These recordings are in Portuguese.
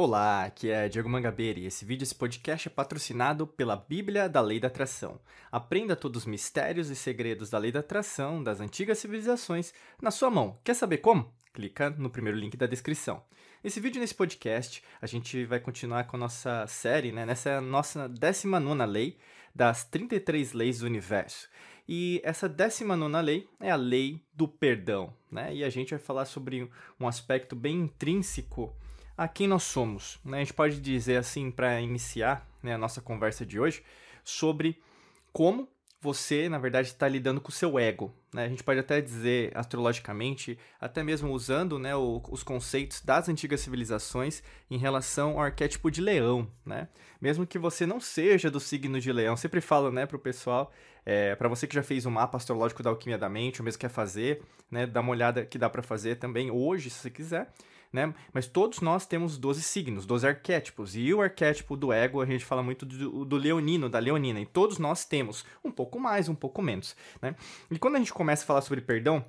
Olá, aqui é Diego Mangabeira e esse vídeo, esse podcast é patrocinado pela Bíblia da Lei da Atração. Aprenda todos os mistérios e segredos da Lei da Atração das antigas civilizações na sua mão. Quer saber como? Clica no primeiro link da descrição. Nesse vídeo, nesse podcast, a gente vai continuar com a nossa série, né? Nessa nossa 19 lei das 33 leis do universo. E essa 19 lei é a lei do perdão, né? E a gente vai falar sobre um aspecto bem intrínseco a quem nós somos. Né? A gente pode dizer assim, para iniciar né, a nossa conversa de hoje, sobre como você, na verdade, está lidando com o seu ego. Né? A gente pode até dizer astrologicamente, até mesmo usando né, o, os conceitos das antigas civilizações em relação ao arquétipo de leão. Né? Mesmo que você não seja do signo de leão, sempre falo né, para o pessoal, é, para você que já fez o um mapa astrológico da alquimia da mente, ou mesmo quer fazer, né, dá uma olhada que dá para fazer também hoje, se você quiser né? Mas todos nós temos 12 signos, 12 arquétipos. E o arquétipo do ego, a gente fala muito do, do leonino, da leonina. E todos nós temos um pouco mais, um pouco menos, né? E quando a gente começa a falar sobre perdão,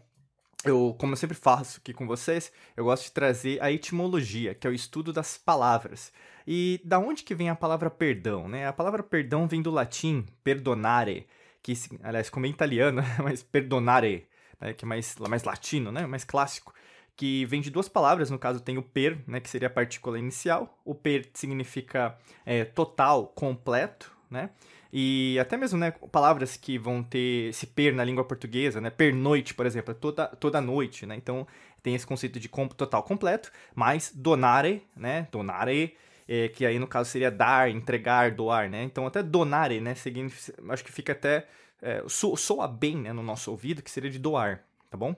eu, como eu sempre faço aqui com vocês, eu gosto de trazer a etimologia, que é o estudo das palavras. E da onde que vem a palavra perdão, né? A palavra perdão vem do latim perdonare, que aliás como é italiano, mas perdonare, né? que é mais, mais latino, né? Mais clássico que vem de duas palavras, no caso tem o per, né, que seria a partícula inicial. O per significa é, total, completo, né? E até mesmo, né, palavras que vão ter esse per na língua portuguesa, né? Pernoite, por exemplo, é toda, toda noite, né? Então tem esse conceito de total completo, mas donare, né? Donare, é, que aí no caso seria dar, entregar, doar, né? Então até donare, né? Significa, acho que fica até é, soa bem né, no nosso ouvido, que seria de doar, tá bom?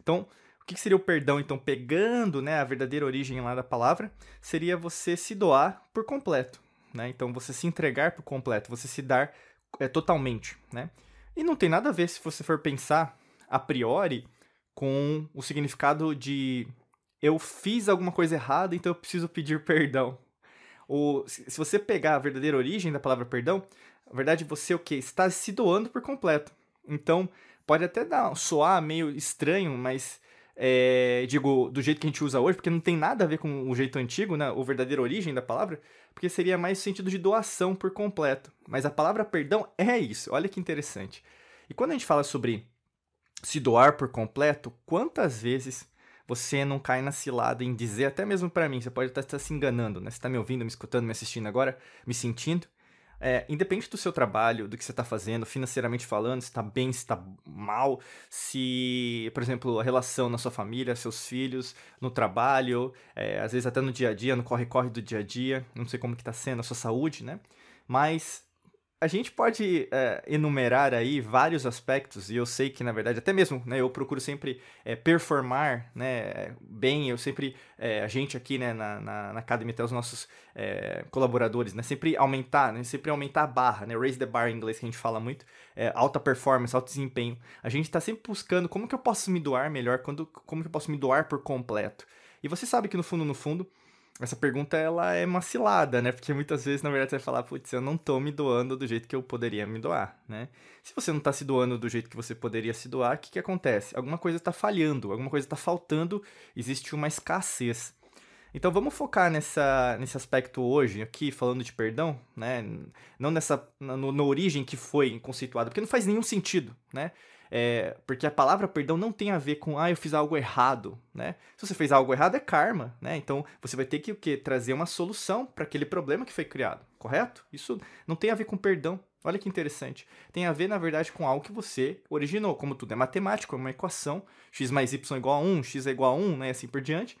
Então, que seria o perdão, então, pegando né, a verdadeira origem lá da palavra? Seria você se doar por completo. Né? Então, você se entregar por completo, você se dar é, totalmente. Né? E não tem nada a ver, se você for pensar a priori, com o significado de eu fiz alguma coisa errada, então eu preciso pedir perdão. Ou se você pegar a verdadeira origem da palavra perdão, na verdade você o que está se doando por completo. Então pode até dar soar meio estranho, mas é, digo, do jeito que a gente usa hoje, porque não tem nada a ver com o jeito antigo, né, ou verdadeira origem da palavra, porque seria mais sentido de doação por completo. Mas a palavra perdão é isso, olha que interessante. E quando a gente fala sobre se doar por completo, quantas vezes você não cai na cilada em dizer, até mesmo para mim, você pode estar se enganando, né? Você está me ouvindo, me escutando, me assistindo agora, me sentindo, é, independente do seu trabalho, do que você está fazendo, financeiramente falando, se está bem, se está mal, se, por exemplo, a relação na sua família, seus filhos, no trabalho, é, às vezes até no dia a dia, no corre-corre do dia a dia, não sei como que está sendo a sua saúde, né? Mas a gente pode é, enumerar aí vários aspectos, e eu sei que, na verdade, até mesmo, né, eu procuro sempre é, performar né, bem, eu sempre, é, a gente aqui né, na, na, na academia, até os nossos é, colaboradores, né, sempre aumentar, né, sempre aumentar a barra, né, raise the bar em inglês que a gente fala muito, é, alta performance, alto desempenho. A gente está sempre buscando como que eu posso me doar melhor, quando, como que eu posso me doar por completo. E você sabe que no fundo, no fundo, essa pergunta ela é uma cilada, né? Porque muitas vezes, na verdade, você vai falar, putz, eu não tô me doando do jeito que eu poderia me doar, né? Se você não tá se doando do jeito que você poderia se doar, o que, que acontece? Alguma coisa está falhando, alguma coisa está faltando, existe uma escassez. Então vamos focar nessa, nesse aspecto hoje, aqui, falando de perdão, né? Não nessa. Na origem que foi conceituado, porque não faz nenhum sentido, né? É, porque a palavra perdão não tem a ver com, ah, eu fiz algo errado, né? Se você fez algo errado, é karma, né? Então você vai ter que o quê? Trazer uma solução para aquele problema que foi criado, correto? Isso não tem a ver com perdão. Olha que interessante. Tem a ver, na verdade, com algo que você originou. Como tudo é matemático, é uma equação. x mais y igual a 1, x é igual a 1, né? Assim por diante.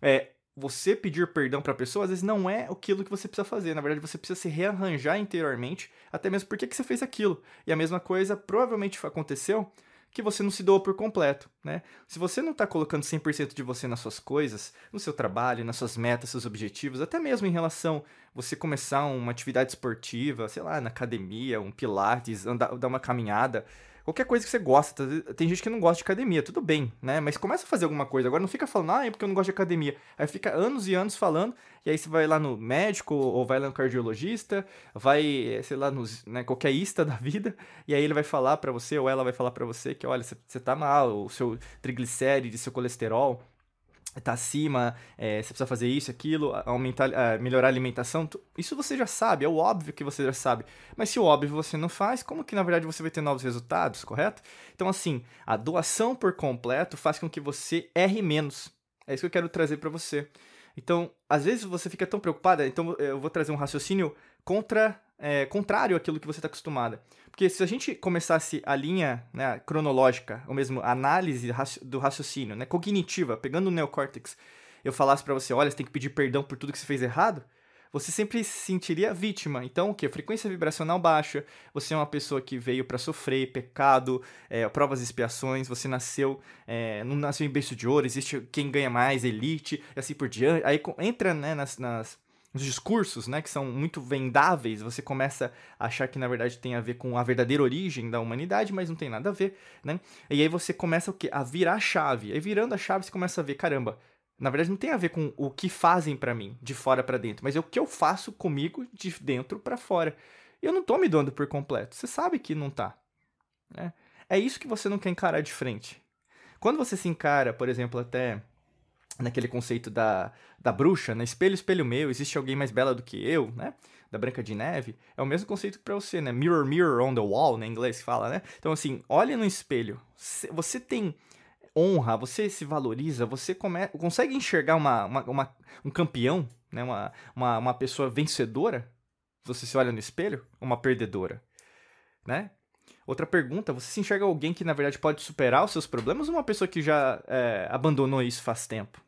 É, você pedir perdão para a pessoa, às vezes não é aquilo que você precisa fazer. Na verdade, você precisa se rearranjar interiormente, até mesmo porque que você fez aquilo. E a mesma coisa provavelmente aconteceu que você não se doou por completo, né? Se você não está colocando 100% de você nas suas coisas, no seu trabalho, nas suas metas, seus objetivos, até mesmo em relação você começar uma atividade esportiva, sei lá, na academia, um pilates, andar, dar uma caminhada, qualquer coisa que você gosta. Tem gente que não gosta de academia, tudo bem, né? Mas começa a fazer alguma coisa. Agora não fica falando, ah, é porque eu não gosto de academia. Aí fica anos e anos falando, e aí você vai lá no médico, ou vai lá no cardiologista, vai, sei lá, no, né, qualquer ista da vida, e aí ele vai falar para você, ou ela vai falar para você que, olha, você, você tá mal, o seu triglicéride, seu colesterol tá acima, é, você precisa fazer isso, aquilo, aumentar, uh, melhorar a alimentação, isso você já sabe, é o óbvio que você já sabe. Mas se o óbvio você não faz, como que na verdade você vai ter novos resultados, correto? Então assim, a doação por completo faz com que você erre menos. É isso que eu quero trazer para você. Então, às vezes você fica tão preocupada, então eu vou trazer um raciocínio contra, é, contrário àquilo que você está acostumada. Porque se a gente começasse a linha né, cronológica, ou mesmo análise do raciocínio, né, cognitiva, pegando o neocórtex, eu falasse para você, olha, você tem que pedir perdão por tudo que você fez errado, você sempre se sentiria vítima. Então, o que? Frequência vibracional baixa, você é uma pessoa que veio para sofrer, pecado, é, provas e expiações, você nasceu, é, não nasceu em berço de ouro, existe quem ganha mais, elite, e assim por diante. Aí entra né, nas, nas nos discursos, né, que são muito vendáveis, você começa a achar que na verdade tem a ver com a verdadeira origem da humanidade, mas não tem nada a ver, né? E aí você começa o quê? A virar a chave. Aí virando a chave você começa a ver, caramba, na verdade, não tem a ver com o que fazem para mim, de fora para dentro, mas é o que eu faço comigo de dentro para fora. Eu não tô me doando por completo. Você sabe que não tá. Né? É isso que você não quer encarar de frente. Quando você se encara, por exemplo, até naquele conceito da, da bruxa, né? Espelho, espelho meu, existe alguém mais bela do que eu, né? Da Branca de Neve, é o mesmo conceito para você, né? Mirror, mirror on the wall, né? Em inglês fala, né? Então, assim, olhe no espelho. Você tem honra, você se valoriza, você come, consegue enxergar uma, uma, uma, um campeão, né? uma, uma, uma pessoa vencedora? Você se olha no espelho? Uma perdedora? Né? Outra pergunta, você se enxerga alguém que na verdade pode superar os seus problemas ou uma pessoa que já é, abandonou isso faz tempo?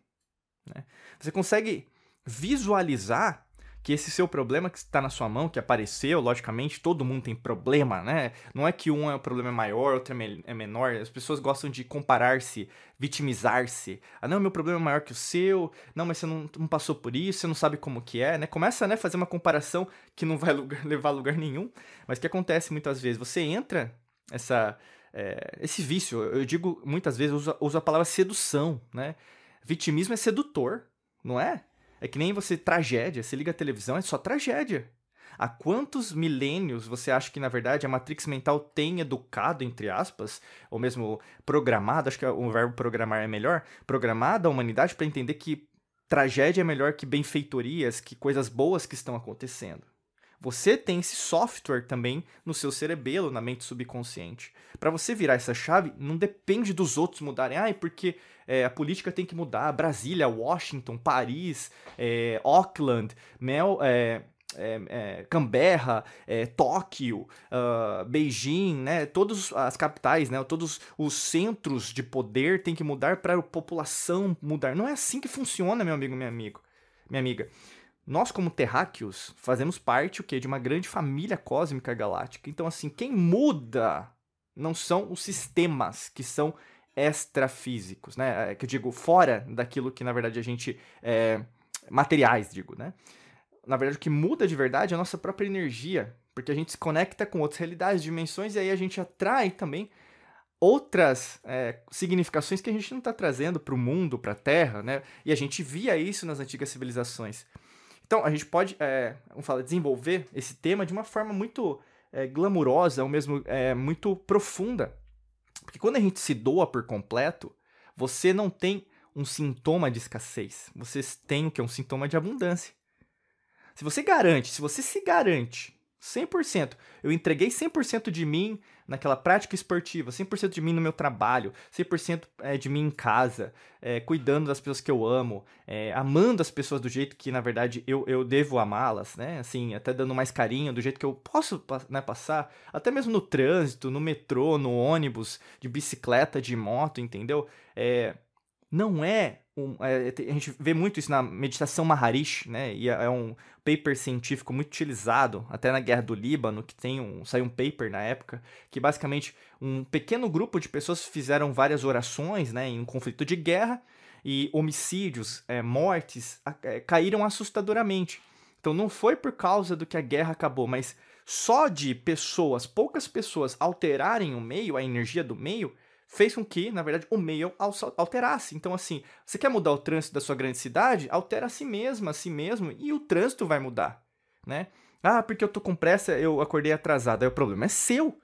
Né? Você consegue visualizar que esse seu problema que está na sua mão, que apareceu, logicamente, todo mundo tem problema, né? Não é que um é um problema maior, outro é, é menor. As pessoas gostam de comparar-se, vitimizar-se. Ah, não, meu problema é maior que o seu. Não, mas você não, não passou por isso, você não sabe como que é, né? Começa, né, fazer uma comparação que não vai lugar, levar a lugar nenhum. Mas que acontece muitas vezes? Você entra essa... É, esse vício, eu digo muitas vezes, uso, uso a palavra sedução, né? Vitimismo é sedutor, não é? É que nem você, tragédia, você liga a televisão, é só tragédia. Há quantos milênios você acha que, na verdade, a Matrix mental tem educado, entre aspas, ou mesmo programado, acho que o verbo programar é melhor, programado a humanidade para entender que tragédia é melhor que benfeitorias, que coisas boas que estão acontecendo. Você tem esse software também no seu cerebelo, na mente subconsciente. Para você virar essa chave, não depende dos outros mudarem. Ah, porque é, a política tem que mudar. Brasília, Washington, Paris, é, Auckland, Mel, é, é, é, Canberra, é, Tóquio, uh, Beijing, né, todas as capitais, né, todos os centros de poder têm que mudar para a população mudar. Não é assim que funciona, meu amigo, minha amigo, minha amiga. Nós, como terráqueos, fazemos parte o quê? de uma grande família cósmica galáctica. Então, assim, quem muda não são os sistemas que são extrafísicos, né? É, que eu digo, fora daquilo que, na verdade, a gente. É, materiais, digo, né? Na verdade, o que muda de verdade é a nossa própria energia, porque a gente se conecta com outras realidades, dimensões, e aí a gente atrai também outras é, significações que a gente não está trazendo para o mundo, para a Terra, né? E a gente via isso nas antigas civilizações. Então, a gente pode, é, vamos falar, desenvolver esse tema de uma forma muito é, glamurosa, ou mesmo é, muito profunda. Porque quando a gente se doa por completo, você não tem um sintoma de escassez. Você tem o que? Um sintoma de abundância. Se você garante, se você se garante 100%, eu entreguei 100% de mim naquela prática esportiva, 100% de mim no meu trabalho, 100% é, de mim em casa, é, cuidando das pessoas que eu amo, é, amando as pessoas do jeito que, na verdade, eu, eu devo amá-las, né? Assim, até dando mais carinho, do jeito que eu posso né, passar, até mesmo no trânsito, no metrô, no ônibus, de bicicleta, de moto, entendeu? É, não é um, é, a gente vê muito isso na meditação Maharishi, né? E é, é um paper científico muito utilizado, até na guerra do Líbano, que tem um, saiu um paper na época, que basicamente um pequeno grupo de pessoas fizeram várias orações, né, em um conflito de guerra, e homicídios, é, mortes, é, caíram assustadoramente. Então não foi por causa do que a guerra acabou, mas só de pessoas, poucas pessoas alterarem o meio, a energia do meio, fez com que, na verdade, o meio alterasse. Então, assim, você quer mudar o trânsito da sua grande cidade? Altera a si mesmo, a si mesmo, e o trânsito vai mudar, né? Ah, porque eu tô com pressa, eu acordei atrasado. Aí o problema é seu.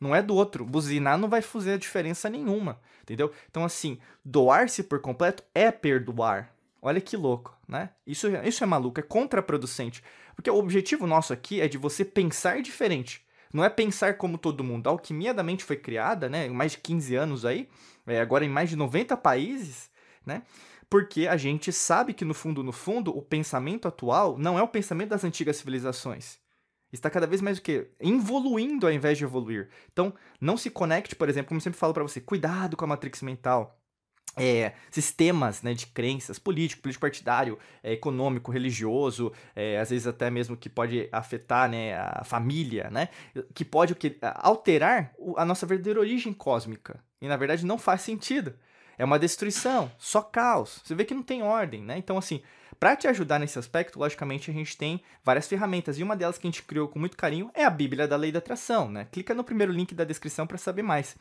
não é do outro. Buzinar não vai fazer diferença nenhuma, entendeu? Então, assim, doar-se por completo é perdoar. Olha que louco, né? Isso, isso é maluco, é contraproducente. Porque o objetivo nosso aqui é de você pensar diferente. Não é pensar como todo mundo. A alquimia da mente foi criada, né? Em mais de 15 anos aí, é, agora em mais de 90 países, né? Porque a gente sabe que no fundo, no fundo, o pensamento atual não é o pensamento das antigas civilizações está cada vez mais o quê? Evoluindo ao invés de evoluir. Então, não se conecte, por exemplo, como eu sempre falo para você, cuidado com a matrix mental. É, sistemas né, de crenças, político, político partidário, é, econômico, religioso, é, às vezes até mesmo que pode afetar né, a família, né, que pode o que, alterar a nossa verdadeira origem cósmica. E na verdade não faz sentido. É uma destruição, só caos. Você vê que não tem ordem, né? Então, assim, para te ajudar nesse aspecto, logicamente, a gente tem várias ferramentas. E uma delas que a gente criou com muito carinho é a Bíblia da Lei da Atração, né? Clica no primeiro link da descrição para saber mais.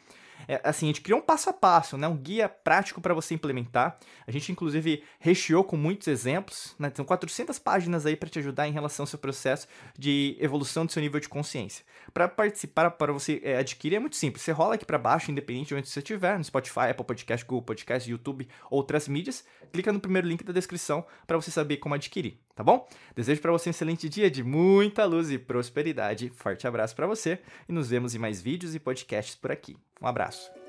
É, assim, a gente criou um passo a passo, né? Um guia prático para você implementar. A gente, inclusive, recheou com muitos exemplos, né? São 400 páginas aí para te ajudar em relação ao seu processo de evolução do seu nível de consciência. Para participar, para você é, adquirir, é muito simples. Você rola aqui para baixo, independente de onde você estiver, no Spotify, Apple Podcast, Google Podcast, YouTube, outras mídias. Clica no primeiro link da descrição para você saber como adquirir, tá bom? Desejo para você um excelente dia de muita luz e prosperidade. Forte abraço para você e nos vemos em mais vídeos e podcasts por aqui. Um abraço.